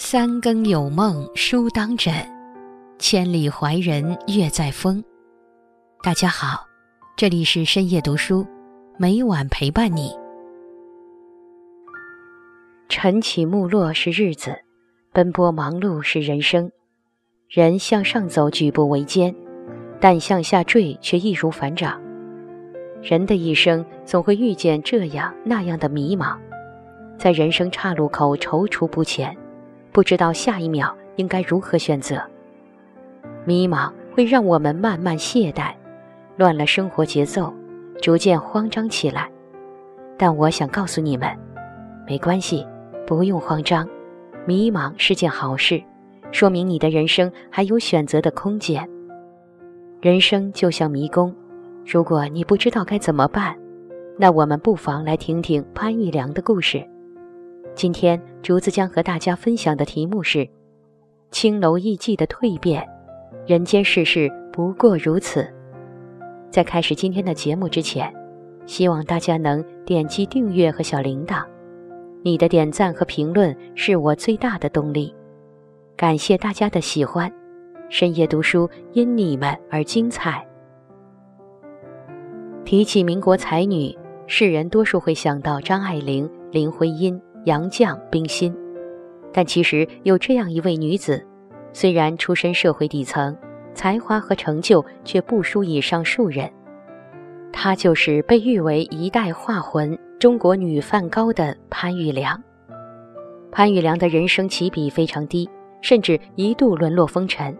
三更有梦书当枕，千里怀人月在风。大家好，这里是深夜读书，每晚陪伴你。晨起暮落是日子，奔波忙碌是人生。人向上走，举步维艰，但向下坠却易如反掌。人的一生总会遇见这样那样的迷茫，在人生岔路口踌躇不前。不知道下一秒应该如何选择，迷茫会让我们慢慢懈怠，乱了生活节奏，逐渐慌张起来。但我想告诉你们，没关系，不用慌张，迷茫是件好事，说明你的人生还有选择的空间。人生就像迷宫，如果你不知道该怎么办，那我们不妨来听听潘玉良的故事。今天竹子将和大家分享的题目是《青楼艺妓的蜕变》，人间世事不过如此。在开始今天的节目之前，希望大家能点击订阅和小铃铛，你的点赞和评论是我最大的动力。感谢大家的喜欢，深夜读书因你们而精彩。提起民国才女，世人多数会想到张爱玲、林徽因。杨绛、冰心，但其实有这样一位女子，虽然出身社会底层，才华和成就却不输以上数人。她就是被誉为一代画魂、中国女梵高的潘玉良。潘玉良的人生起笔非常低，甚至一度沦落风尘，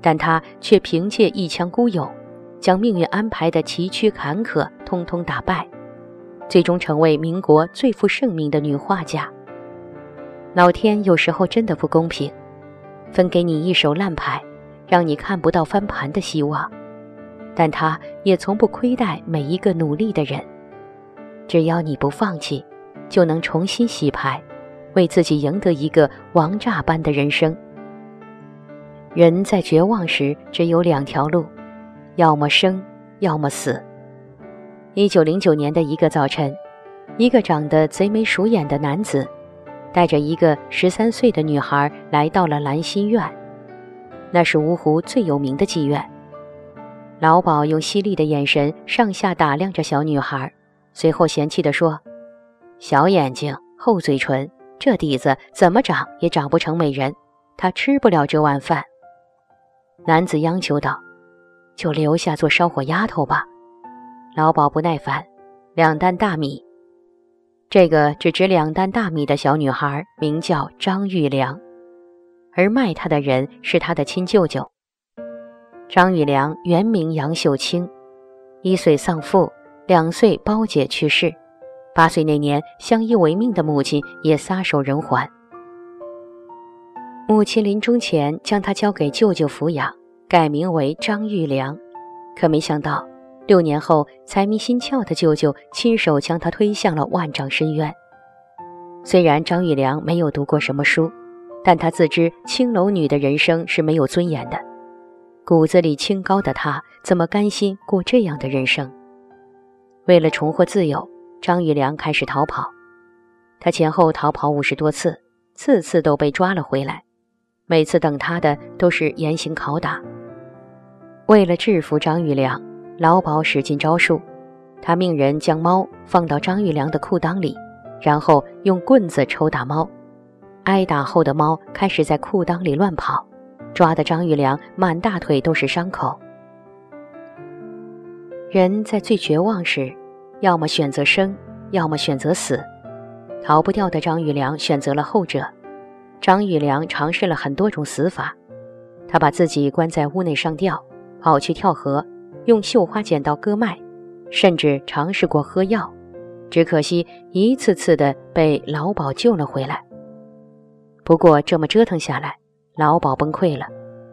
但她却凭借一腔孤勇，将命运安排的崎岖坎坷通通打败。最终成为民国最负盛名的女画家。老天有时候真的不公平，分给你一手烂牌，让你看不到翻盘的希望。但他也从不亏待每一个努力的人。只要你不放弃，就能重新洗牌，为自己赢得一个王炸般的人生。人在绝望时只有两条路，要么生，要么死。一九零九年的一个早晨，一个长得贼眉鼠眼的男子，带着一个十三岁的女孩来到了兰心院，那是芜湖最有名的妓院。老鸨用犀利的眼神上下打量着小女孩，随后嫌弃地说：“小眼睛，厚嘴唇，这底子怎么长也长不成美人，她吃不了这碗饭。”男子央求道：“就留下做烧火丫头吧。”老鸨不耐烦，两担大米。这个只值两担大米的小女孩名叫张玉良，而卖她的人是她的亲舅舅。张玉良原名杨秀清，一岁丧父，两岁胞姐去世，八岁那年相依为命的母亲也撒手人寰。母亲临终前将她交给舅舅抚养，改名为张玉良，可没想到。六年后，财迷心窍的舅舅亲手将他推向了万丈深渊。虽然张玉良没有读过什么书，但他自知青楼女的人生是没有尊严的。骨子里清高的他，怎么甘心过这样的人生？为了重获自由，张玉良开始逃跑。他前后逃跑五十多次，次次都被抓了回来。每次等他的都是严刑拷打。为了制服张玉良。老鸨使尽招数，他命人将猫放到张玉良的裤裆里，然后用棍子抽打猫。挨打后的猫开始在裤裆里乱跑，抓的张玉良满大腿都是伤口。人在最绝望时，要么选择生，要么选择死。逃不掉的张玉良选择了后者。张玉良尝试了很多种死法，他把自己关在屋内上吊，跑去跳河。用绣花剪刀割脉，甚至尝试过喝药，只可惜一次次的被老鸨救了回来。不过这么折腾下来，老鸨崩溃了。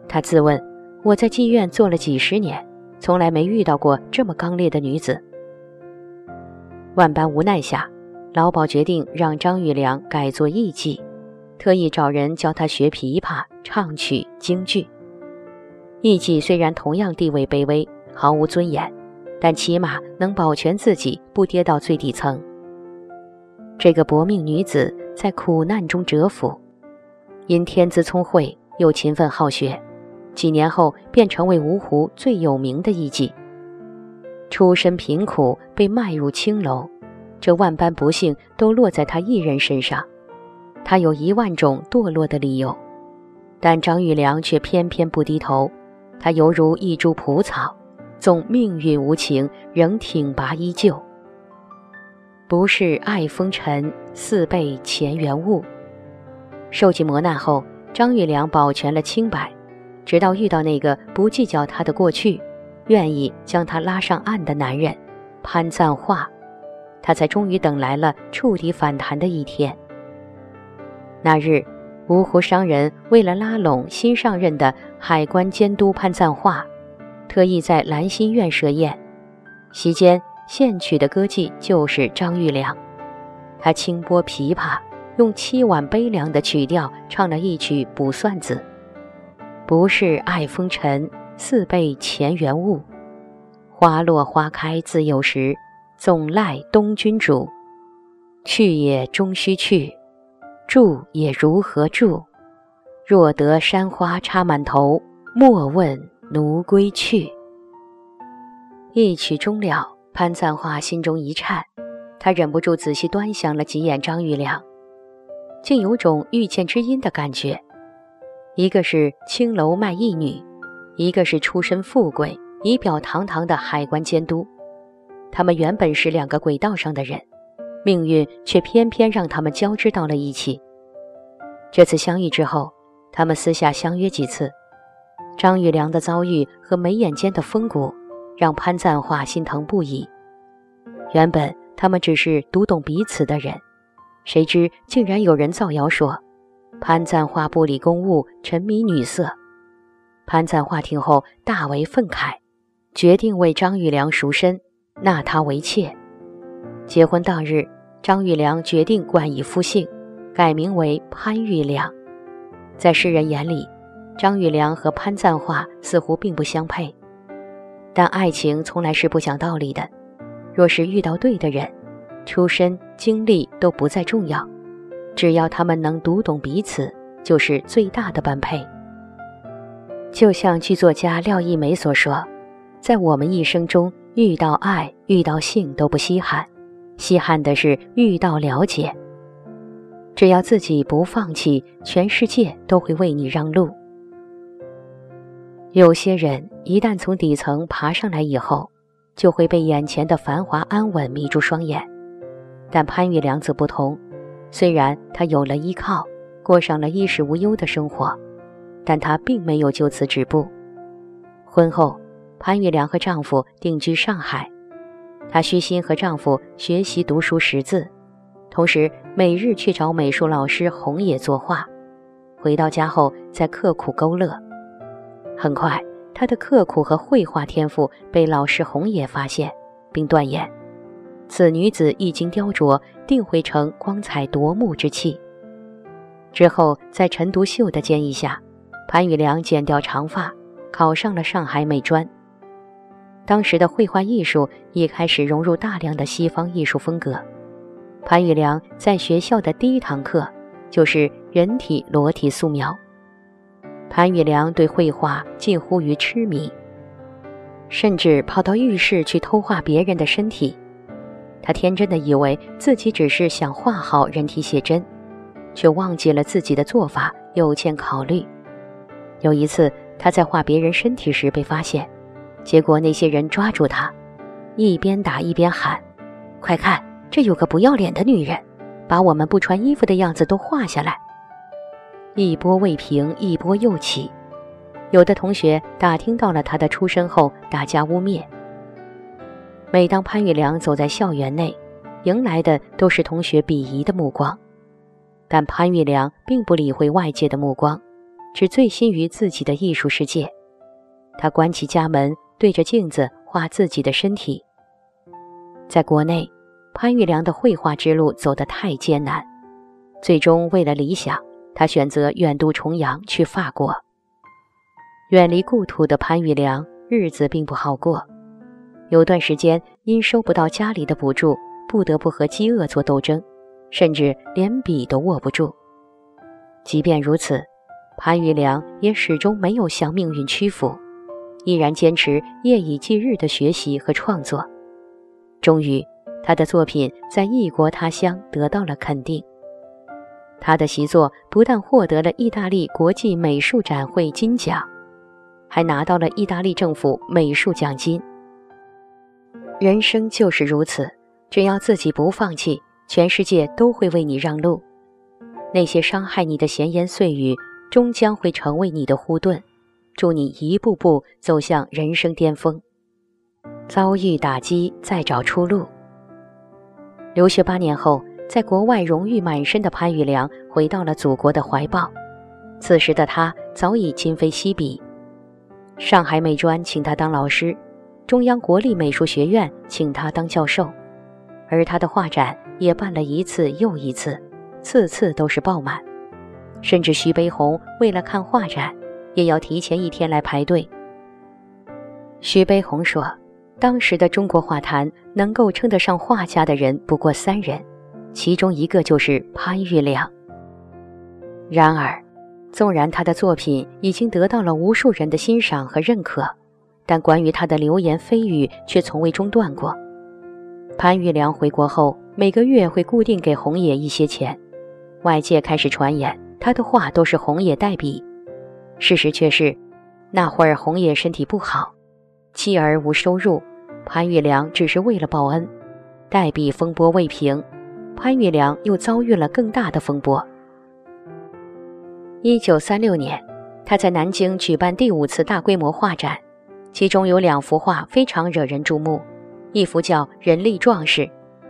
他自问：“我在妓院做了几十年，从来没遇到过这么刚烈的女子。”万般无奈下，老鸨决定让张玉良改做艺妓，特意找人教他学琵琶、唱曲、京剧。艺妓虽然同样地位卑微。毫无尊严，但起码能保全自己不跌到最底层。这个薄命女子在苦难中折服，因天资聪慧又勤奋好学，几年后便成为芜湖最有名的艺妓。出身贫苦，被卖入青楼，这万般不幸都落在她一人身上。她有一万种堕落的理由，但张玉良却偏偏不低头。他犹如一株蒲草，纵命运无情，仍挺拔依旧。不是爱风尘，似被前缘误。受尽磨难后，张玉良保全了清白，直到遇到那个不计较他的过去，愿意将他拉上岸的男人潘赞化，他才终于等来了触底反弹的一天。那日，芜湖商人为了拉拢新上任的海关监督潘赞化，特意在兰心院设宴，席间。献曲的歌妓就是张玉良，他轻拨琵琶，用凄婉悲凉的曲调唱了一曲《卜算子》：“不是爱风尘，似被前缘误。花落花开自有时，总赖东君主。去也终须去，住也如何住？若得山花插满头，莫问奴归去。”一曲终了。潘赞化心中一颤，他忍不住仔细端详了几眼张玉良，竟有种遇见知音的感觉。一个是青楼卖艺女，一个是出身富贵、仪表堂堂的海关监督。他们原本是两个轨道上的人，命运却偏偏让他们交织到了一起。这次相遇之后，他们私下相约几次。张玉良的遭遇和眉眼间的风骨。让潘赞化心疼不已。原本他们只是读懂彼此的人，谁知竟然有人造谣说潘赞化不理公务，沉迷女色。潘赞化听后大为愤慨，决定为张玉良赎身，纳她为妾。结婚当日，张玉良决定冠以夫姓，改名为潘玉良。在世人眼里，张玉良和潘赞化似乎并不相配。但爱情从来是不讲道理的，若是遇到对的人，出身、经历都不再重要，只要他们能读懂彼此，就是最大的般配。就像剧作家廖一梅所说，在我们一生中，遇到爱、遇到性都不稀罕，稀罕的是遇到了解。只要自己不放弃，全世界都会为你让路。有些人一旦从底层爬上来以后，就会被眼前的繁华安稳迷住双眼。但潘玉良则不同，虽然他有了依靠，过上了衣食无忧的生活，但他并没有就此止步。婚后，潘玉良和丈夫定居上海，她虚心和丈夫学习读书识字，同时每日去找美术老师红野作画，回到家后再刻苦勾勒。很快，他的刻苦和绘画天赋被老师红野发现，并断言，此女子一经雕琢，定会成光彩夺目之器。之后，在陈独秀的建议下，潘玉良剪掉长发，考上了上海美专。当时的绘画艺术已开始融入大量的西方艺术风格。潘玉良在学校的第一堂课就是人体裸体素描。潘玉良对绘画近乎于痴迷，甚至跑到浴室去偷画别人的身体。他天真的以为自己只是想画好人体写真，却忘记了自己的做法有欠考虑。有一次，他在画别人身体时被发现，结果那些人抓住他，一边打一边喊：“快看，这有个不要脸的女人，把我们不穿衣服的样子都画下来。”一波未平，一波又起。有的同学打听到了他的出身后，大家污蔑。每当潘玉良走在校园内，迎来的都是同学鄙夷的目光。但潘玉良并不理会外界的目光，只醉心于自己的艺术世界。他关起家门，对着镜子画自己的身体。在国内，潘玉良的绘画之路走得太艰难，最终为了理想。他选择远渡重洋去法国。远离故土的潘玉良日子并不好过，有段时间因收不到家里的补助，不得不和饥饿做斗争，甚至连笔都握不住。即便如此，潘玉良也始终没有向命运屈服，依然坚持夜以继日的学习和创作。终于，他的作品在异国他乡得到了肯定。他的习作不但获得了意大利国际美术展会金奖，还拿到了意大利政府美术奖金。人生就是如此，只要自己不放弃，全世界都会为你让路。那些伤害你的闲言碎语，终将会成为你的护盾，助你一步步走向人生巅峰。遭遇打击，再找出路。留学八年后。在国外荣誉满身的潘玉良回到了祖国的怀抱，此时的他早已今非昔比。上海美专请他当老师，中央国立美术学院请他当教授，而他的画展也办了一次又一次，次次都是爆满。甚至徐悲鸿为了看画展，也要提前一天来排队。徐悲鸿说：“当时的中国画坛能够称得上画家的人不过三人。”其中一个就是潘玉良。然而，纵然他的作品已经得到了无数人的欣赏和认可，但关于他的流言蜚语却从未中断过。潘玉良回国后，每个月会固定给红野一些钱，外界开始传言他的画都是红野代笔。事实却是，那会儿红野身体不好，妻儿无收入，潘玉良只是为了报恩，代笔风波未平。潘玉良又遭遇了更大的风波。一九三六年，他在南京举办第五次大规模画展，其中有两幅画非常惹人注目，一幅叫《人力壮士》，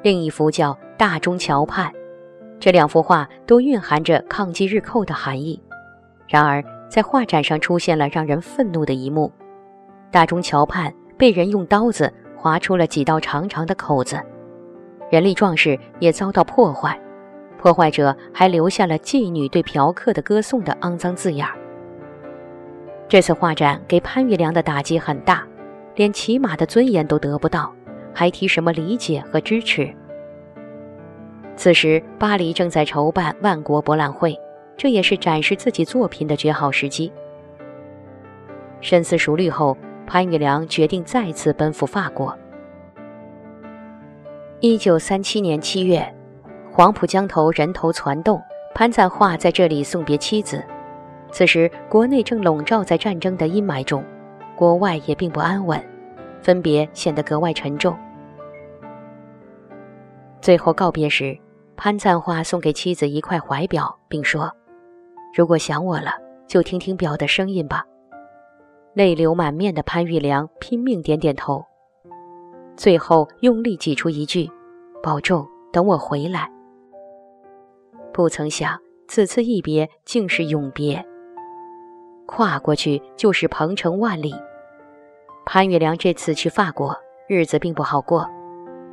另一幅叫《大中桥畔》。这两幅画都蕴含着抗击日寇的含义。然而，在画展上出现了让人愤怒的一幕：大中桥畔被人用刀子划出了几道长长的口子。人力壮士也遭到破坏，破坏者还留下了妓女对嫖客的歌颂的肮脏字眼儿。这次画展给潘玉良的打击很大，连起码的尊严都得不到，还提什么理解和支持？此时巴黎正在筹办万国博览会，这也是展示自己作品的绝好时机。深思熟虑后，潘玉良决定再次奔赴法国。一九三七年七月，黄浦江头人头攒动，潘赞化在这里送别妻子。此时，国内正笼罩在战争的阴霾中，国外也并不安稳，分别显得格外沉重。最后告别时，潘赞化送给妻子一块怀表，并说：“如果想我了，就听听表的声音吧。”泪流满面的潘玉良拼命点点头。最后用力挤出一句：“保重，等我回来。”不曾想，此次一别竟是永别。跨过去就是鹏程万里。潘玉良这次去法国，日子并不好过。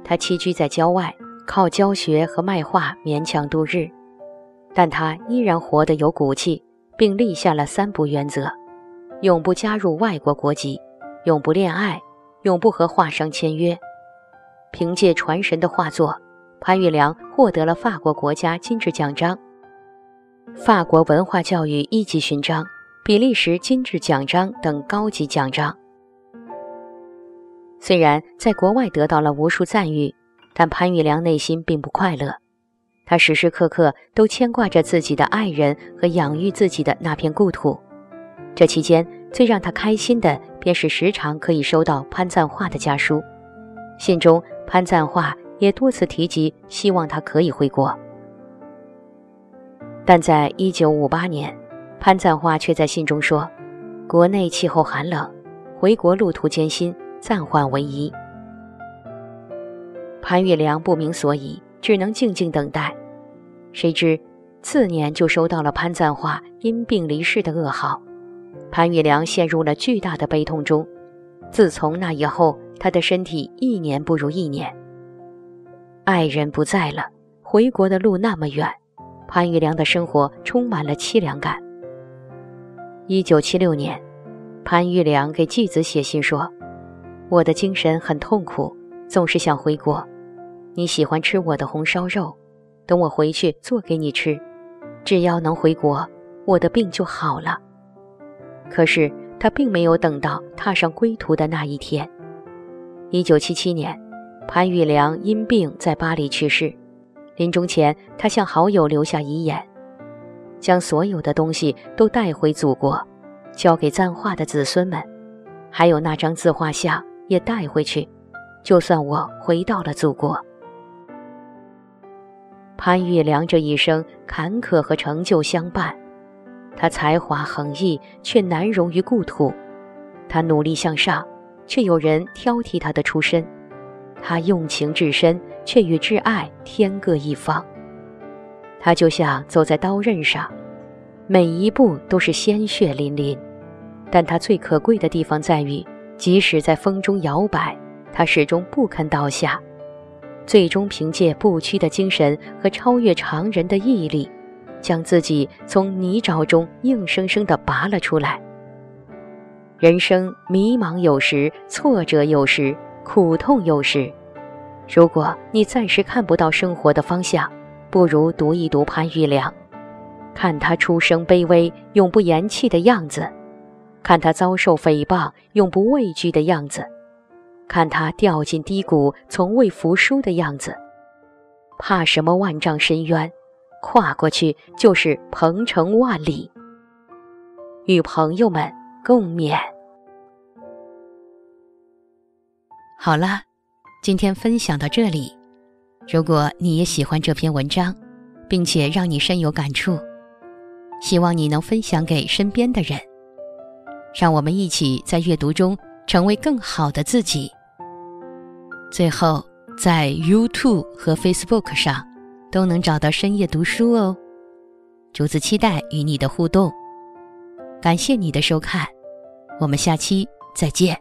他栖居在郊外，靠教学和卖画勉强度日。但他依然活得有骨气，并立下了三不原则：永不加入外国国籍，永不恋爱。永不和画商签约。凭借传神的画作，潘玉良获得了法国国家金质奖章、法国文化教育一级勋章、比利时金质奖章等高级奖章。虽然在国外得到了无数赞誉，但潘玉良内心并不快乐。他时时刻刻都牵挂着自己的爱人和养育自己的那片故土。这期间，最让他开心的。便是时常可以收到潘赞化的家书，信中潘赞化也多次提及希望他可以回国。但在一九五八年，潘赞化却在信中说：“国内气候寒冷，回国路途艰辛，暂缓为宜。”潘玉良不明所以，只能静静等待。谁知次年就收到了潘赞化因病离世的噩耗。潘玉良陷入了巨大的悲痛中。自从那以后，他的身体一年不如一年。爱人不在了，回国的路那么远，潘玉良的生活充满了凄凉感。一九七六年，潘玉良给继子写信说：“我的精神很痛苦，总是想回国。你喜欢吃我的红烧肉，等我回去做给你吃。只要能回国，我的病就好了。可是他并没有等到踏上归途的那一天。一九七七年，潘玉良因病在巴黎去世。临终前，他向好友留下遗言：将所有的东西都带回祖国，交给赞化的子孙们，还有那张自画像也带回去，就算我回到了祖国。潘玉良这一生坎坷和成就相伴，他才华横溢，却难容于故土；他努力向上。却有人挑剔他的出身，他用情至深，却与挚爱天各一方。他就像走在刀刃上，每一步都是鲜血淋淋。但他最可贵的地方在于，即使在风中摇摆，他始终不肯倒下，最终凭借不屈的精神和超越常人的毅力，将自己从泥沼中硬生生地拔了出来。人生迷茫有时，挫折有时，苦痛有时。如果你暂时看不到生活的方向，不如读一读潘玉良，看他出生卑微、永不言弃的样子，看他遭受诽谤、永不畏惧的样子，看他掉进低谷、从未服输的样子。怕什么万丈深渊？跨过去就是鹏程万里。与朋友们。共勉。好啦，今天分享到这里。如果你也喜欢这篇文章，并且让你深有感触，希望你能分享给身边的人，让我们一起在阅读中成为更好的自己。最后，在 YouTube 和 Facebook 上都能找到深夜读书哦。竹子期待与你的互动。感谢你的收看，我们下期再见。